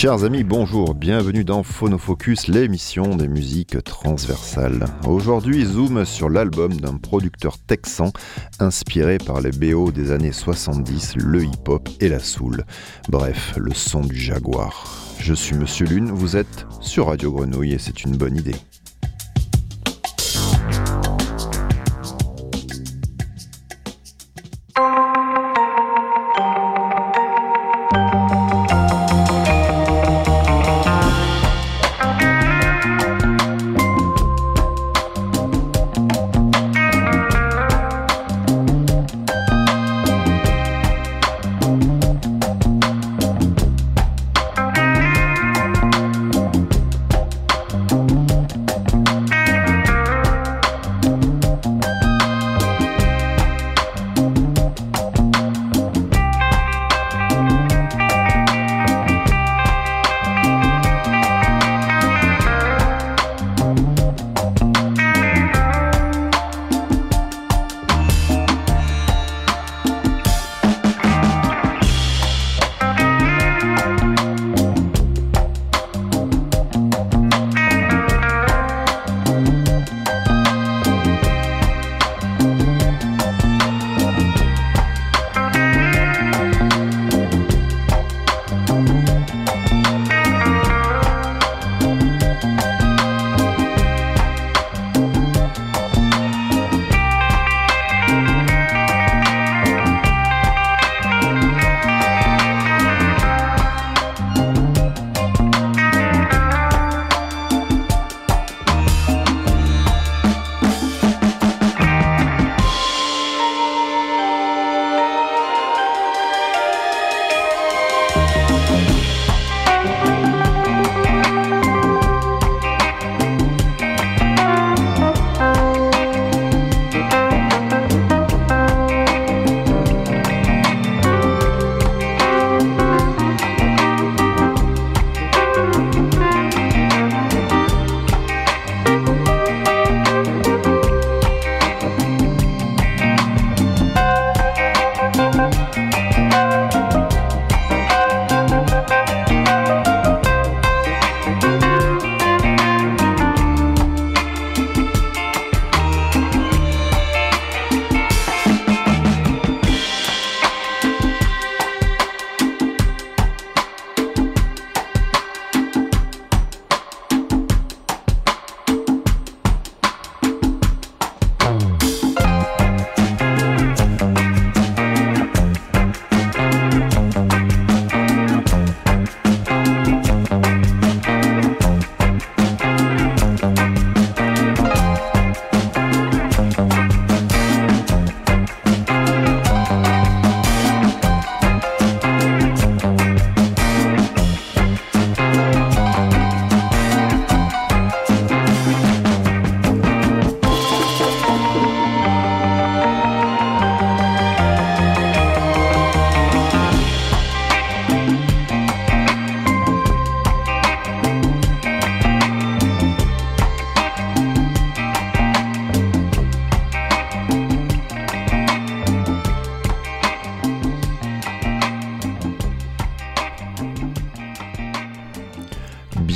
Chers amis, bonjour, bienvenue dans Phonofocus, l'émission des musiques transversales. Aujourd'hui, zoom sur l'album d'un producteur texan inspiré par les BO des années 70, le hip-hop et la soul. Bref, le son du jaguar. Je suis Monsieur Lune, vous êtes sur Radio Grenouille et c'est une bonne idée.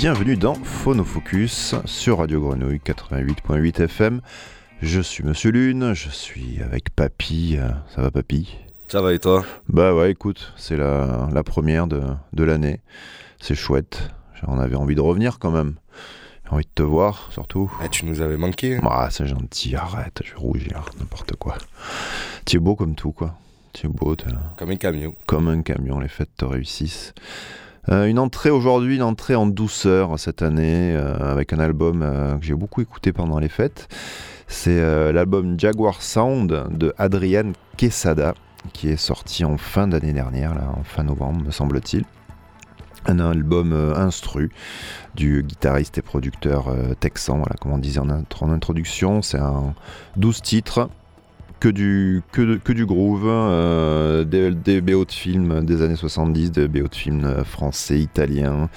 Bienvenue dans Phonofocus sur Radio Grenouille 88.8 FM. Je suis Monsieur Lune, je suis avec Papy. Ça va Papy? Ça va et toi? Bah ouais, écoute, c'est la, première de, l'année. C'est chouette. On avait envie de revenir quand même. J'ai envie de te voir, surtout. Ah, tu nous avais manqué. Ah, c'est gentil, arrête, je vais rougir, n'importe quoi. Tu es beau comme tout, quoi. Tu es beau. Comme un camion. Comme un camion, les fêtes te réussissent. Euh, une entrée aujourd'hui, une entrée en douceur cette année, euh, avec un album euh, que j'ai beaucoup écouté pendant les fêtes. C'est l'album Jaguar Sound de Adrian Quesada, qui est sorti en fin d'année dernière, en fin novembre, me semble-t-il. Un album instru du guitariste et producteur texan, voilà, comme on disait en, en introduction. C'est un 12 titres que du, que, du groove, euh, des, des, BO de films des années 70, des BO de films euh, français, italiens,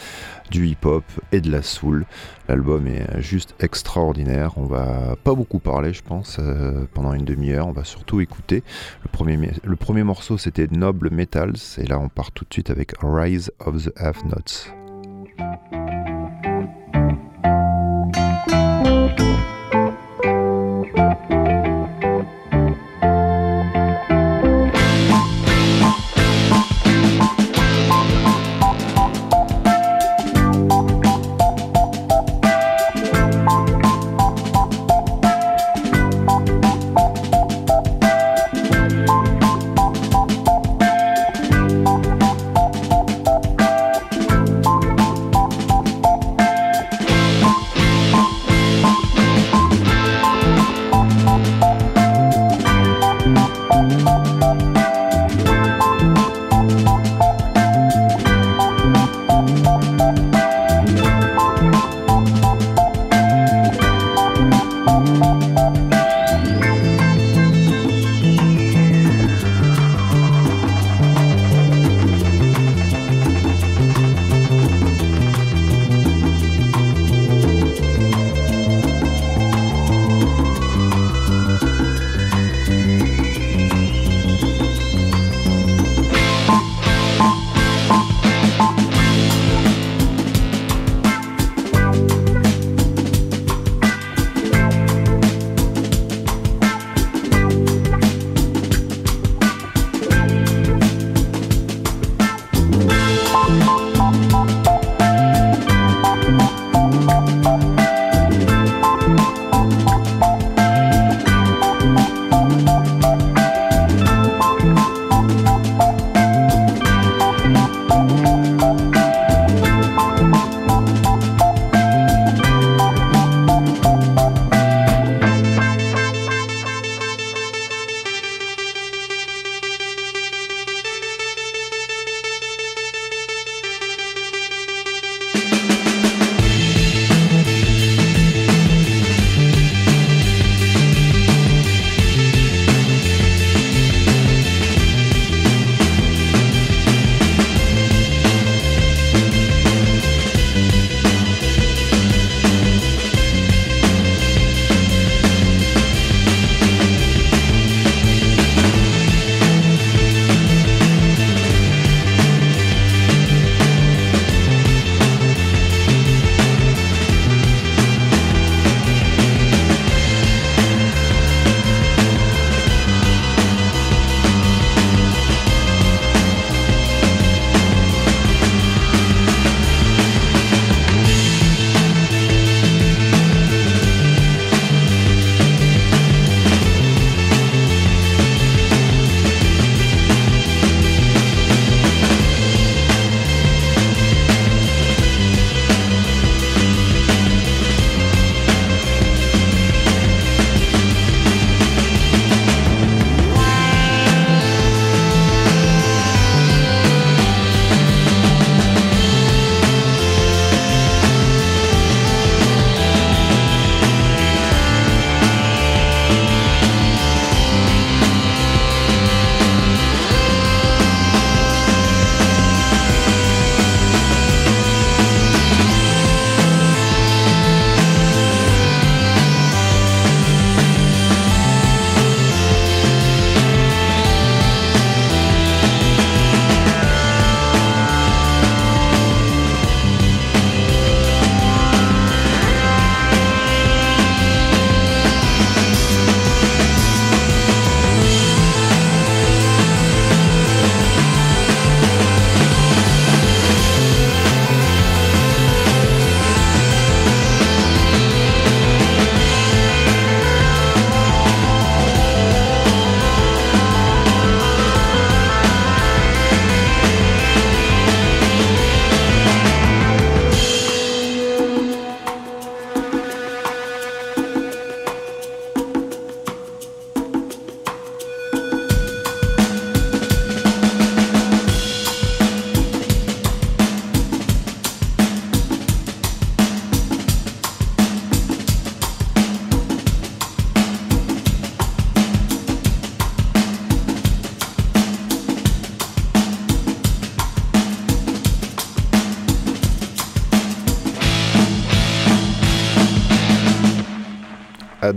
du hip-hop et de la soul. L'album est juste extraordinaire. On va pas beaucoup parler, je pense, euh, pendant une demi-heure. On va surtout écouter. Le premier, le premier morceau, c'était Noble Metals. Et là, on part tout de suite avec Rise of the Half Notes.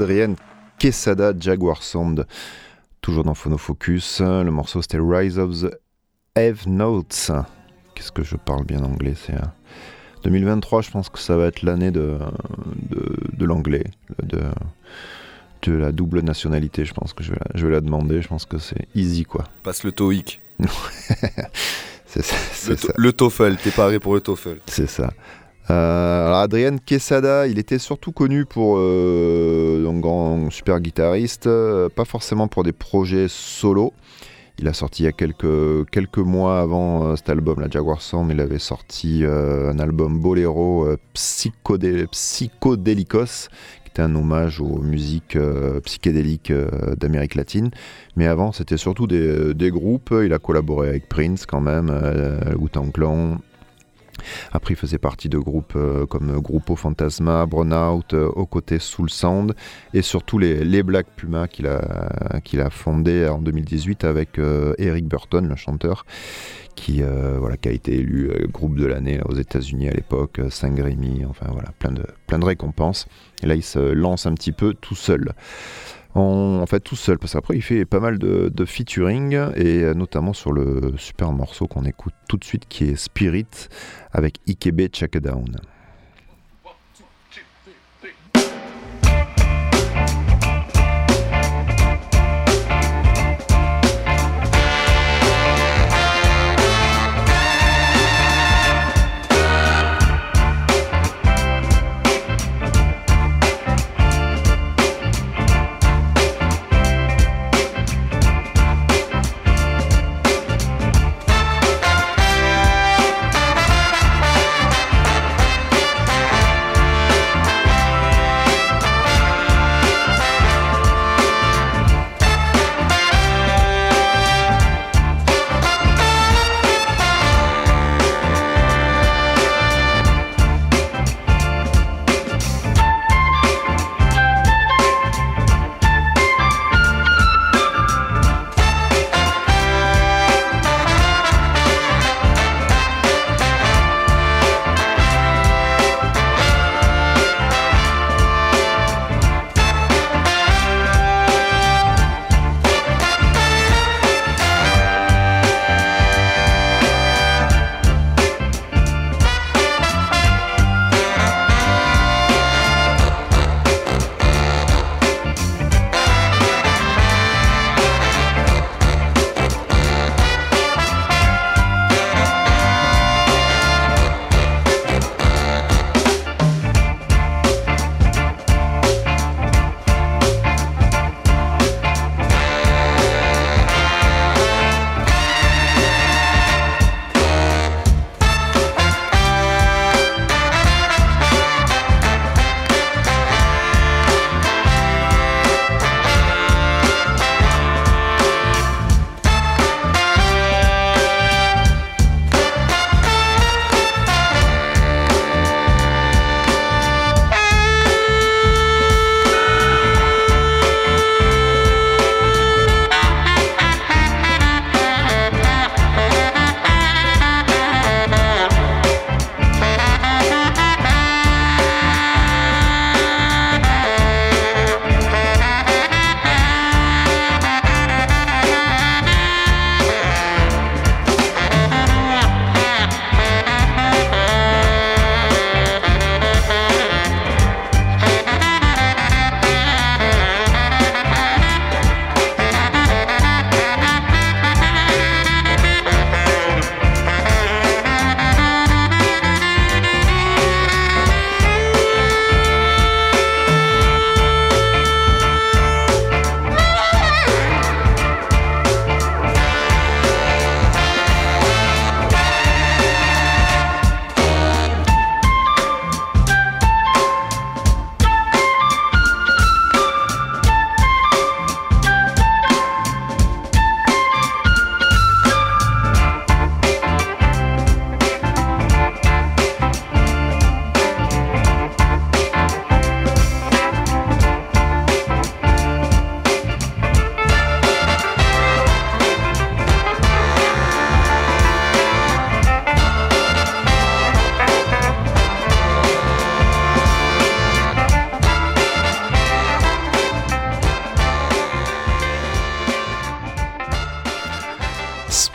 Adrienne Quesada Jaguar Sound, toujours dans Phonofocus. Le morceau c'était Rise of the Have Notes. Qu'est-ce que je parle bien anglais C'est 2023, je pense que ça va être l'année de, de, de l'anglais, de, de la double nationalité. Je pense que je vais, la, je vais la demander. Je pense que c'est easy, quoi. Passe le TOEIC. C'est ça. Le, ça. le TOEFL, t'es paré pour le TOEFL. C'est ça. Euh, alors Adrien Quesada, il était surtout connu pour euh, un grand super guitariste, euh, pas forcément pour des projets solo. Il a sorti il y a quelques, mois avant euh, cet album, la Jaguar Sound, il avait sorti euh, un album boléro euh, psychodé- psychodélicos, qui était un hommage aux musiques euh, psychédéliques euh, d'Amérique latine. Mais avant, c'était surtout des, des groupes. Il a collaboré avec Prince quand même, euh, Wu-Tang Clan, après, il faisait partie de groupes euh, comme Gruppo Fantasma, Burnout, euh, Aux Soul Sound et surtout les, Black Puma qu'il a, qu'il fondé en 2018 avec euh, Eric Burton, le chanteur, qui, euh, voilà, qui a été élu groupe de l'année aux États-Unis à l'époque, Saint Grémy, enfin voilà, plein de, plein de récompenses. Et là, il se lance un petit peu tout seul. En, fait, tout seul, parce qu'après, il fait pas mal de, featuring, et notamment sur le super morceau qu'on écoute tout de suite, qui est Spirit, avec Ikebe Check.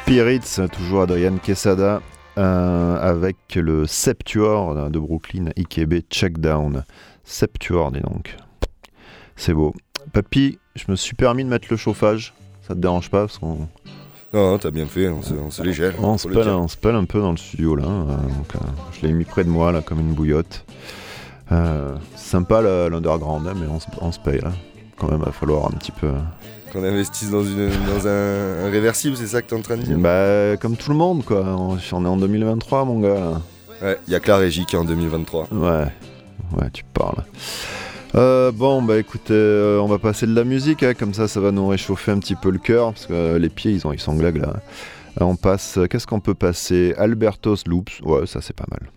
Spirits, toujours Adrian Quesada. euh, avec le Septuor de Brooklyn, IKB Checkdown. Septuor, dis donc. C'est beau. Papy, je me suis permis de mettre le chauffage. Ça te dérange pas parce qu'on Non, non, t'as bien fait, on se, on se on se pèle, on se pèle un peu dans le studio là. euh, donc, euh, je l'ai mis près de moi là comme une bouillotte. Euh, sympa l'underground, hein, mais on se, paye là. Quand même, va falloir un petit peu. Qu'on investisse dans, une, dans un, un réversible, c'est ça que t'es en train de dire? Bah, comme tout le monde quoi. On, on est en 2023, mon gars. Ouais, y a que la régie qui est en 2023. Ouais, ouais, tu parles. Euh, bon, bah écoute, euh, on va passer de la musique, hein, comme ça, ça va nous réchauffer un petit peu le cœur, parce que euh, les pieds, ils, ont, ils sont là. Euh, on passe, qu'est-ce qu'on peut passer? Albertos Loops, ouais, ça c'est pas mal.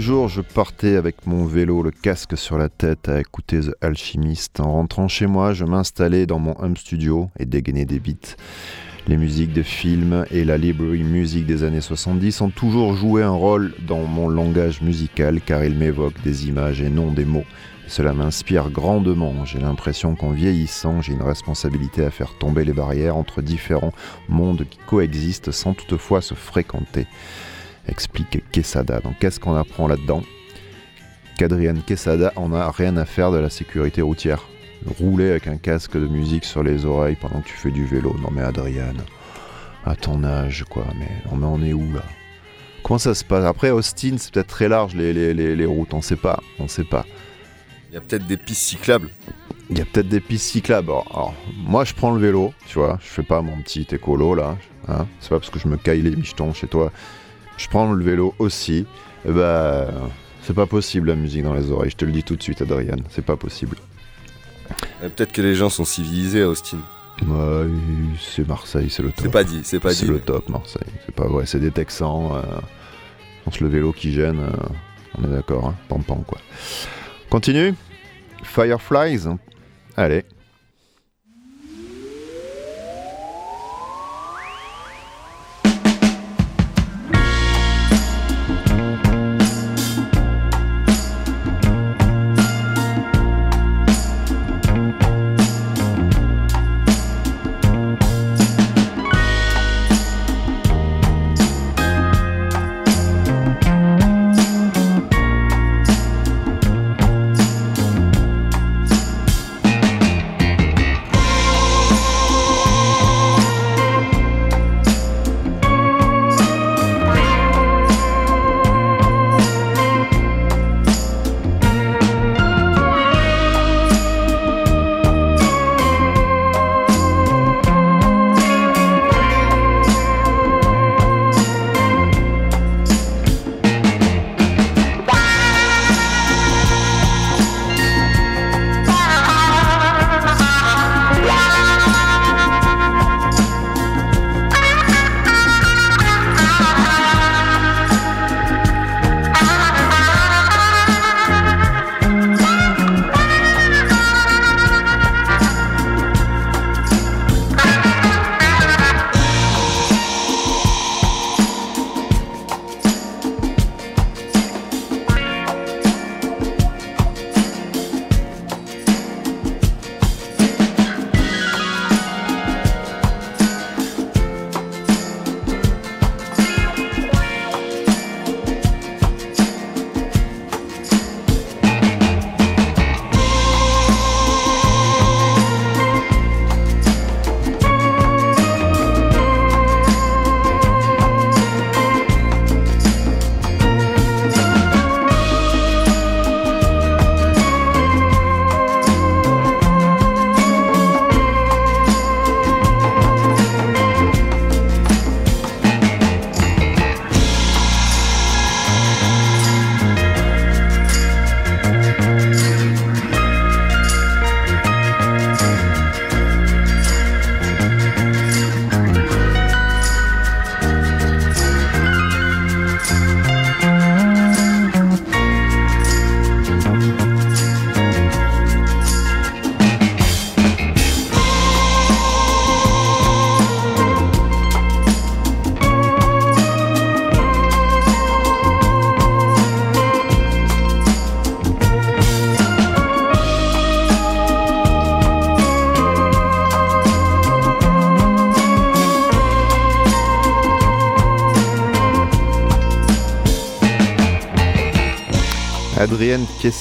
Jours, je partais avec mon vélo, le casque sur la tête, à écouter The Alchemist. En rentrant chez moi, je m'installais dans mon home studio et dégainais des beats. Les musiques de films et la library music des années 70 ont toujours joué un rôle dans mon langage musical car ils m'évoquent des images et non des mots. Cela m'inspire grandement. J'ai l'impression qu'en vieillissant, j'ai une responsabilité à faire tomber les barrières entre différents mondes qui coexistent sans toutefois se fréquenter explique Quesada. Donc qu'est-ce qu'on apprend là-dedans? Qu'Adrian Quesada en a rien à faire de la sécurité routière. Rouler avec un casque de musique sur les oreilles pendant que tu fais du vélo. Non mais Adrian, à ton âge quoi, mais, on est où là? Comment ça se passe? Après Austin c'est peut-être très large les, les, les, les routes, on sait pas, on sait pas. Il y a peut-être des pistes cyclables. Il y a peut-être des pistes cyclables. Alors, alors, moi, je prends le vélo, tu vois. Je fais pas mon petit écolo là. Hein c'est pas parce que je me caille les michetons chez toi. Je prends le vélo aussi. Et bah, c'est pas possible la musique dans les oreilles. Je te le dis tout de suite, Adrien. C'est pas possible. Euh, Peut-être que les gens sont civilisés à Austin. Ouais, c'est Marseille, c'est le top. C'est pas dit, c'est pas C'est dit. le top, Marseille. C'est pas vrai. C'est des Texans. euh, je pense le vélo qui gêne. euh, on est d'accord, hein. Pam pam quoi. Continue. Fireflies. Allez.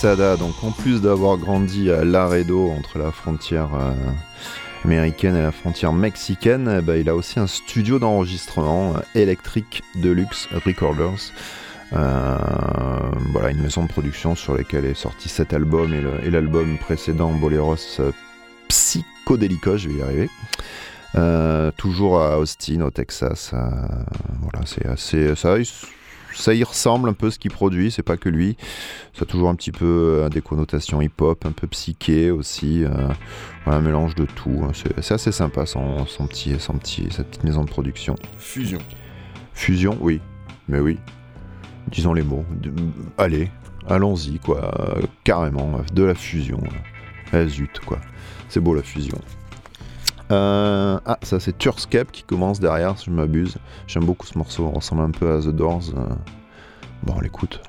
Donc en plus d'avoir grandi à Laredo entre la frontière euh, américaine et la frontière mexicaine, eh ben, il a aussi un studio d'enregistrement euh, Electric Deluxe Recorders. Euh, voilà, une maison de production sur laquelle est sorti cet album et l'album précédent Boleros Psychodélica, je vais y arriver. toujours à Austin, au Texas. voilà, c'est assez. Ça, ça y ressemble un peu ce qu'il produit, c'est pas que lui. Ça a toujours un petit peu euh, des connotations hip-hop, un peu psyché aussi. Euh, un mélange de tout. Hein. C'est assez sympa son, petit, son petit, cette petite maison de production. Fusion. Fusion, oui. Mais oui. Disons les mots. allez, allons-y, quoi. carrément, de la fusion. Eh, zut, quoi. C'est beau la fusion. Euh, ah, ça c'est Turscape qui commence derrière, si je m'abuse. J'aime beaucoup ce morceau, ressemble un peu à The Doors. Euh. Bon, on l'écoute.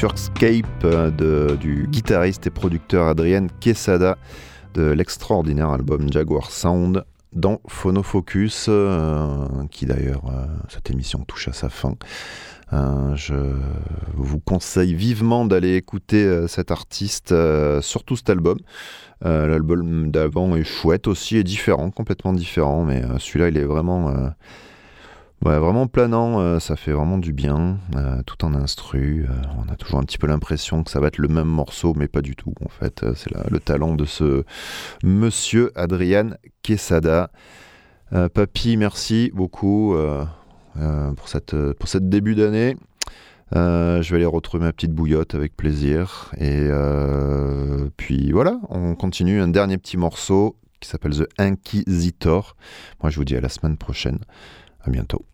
Turkscape euh, de, du guitariste et producteur Adrien Quesada de l'extraordinaire album Jaguar Sound dans Phonofocus, euh, qui d'ailleurs, euh, cette émission touche à sa fin. je vous conseille vivement d'aller écouter cet artiste, surtout cet album. L'album d'avant est chouette aussi, est différent, complètement différent, mais celui-là, il est vraiment Ouais, vraiment planant, euh, ça fait vraiment du bien, euh, tout en instru. Euh, on a toujours un petit peu l'impression que ça va être le même morceau, mais pas du tout. En fait, c'est le talent de ce monsieur Adrian Quesada. papy, merci beaucoup pour, cette, pour cette début d'année. je vais aller retrouver ma petite bouillotte avec plaisir. Et puis voilà, on continue un dernier petit morceau qui s'appelle The Inquisitor. Moi, je vous dis à la semaine prochaine. À bientôt.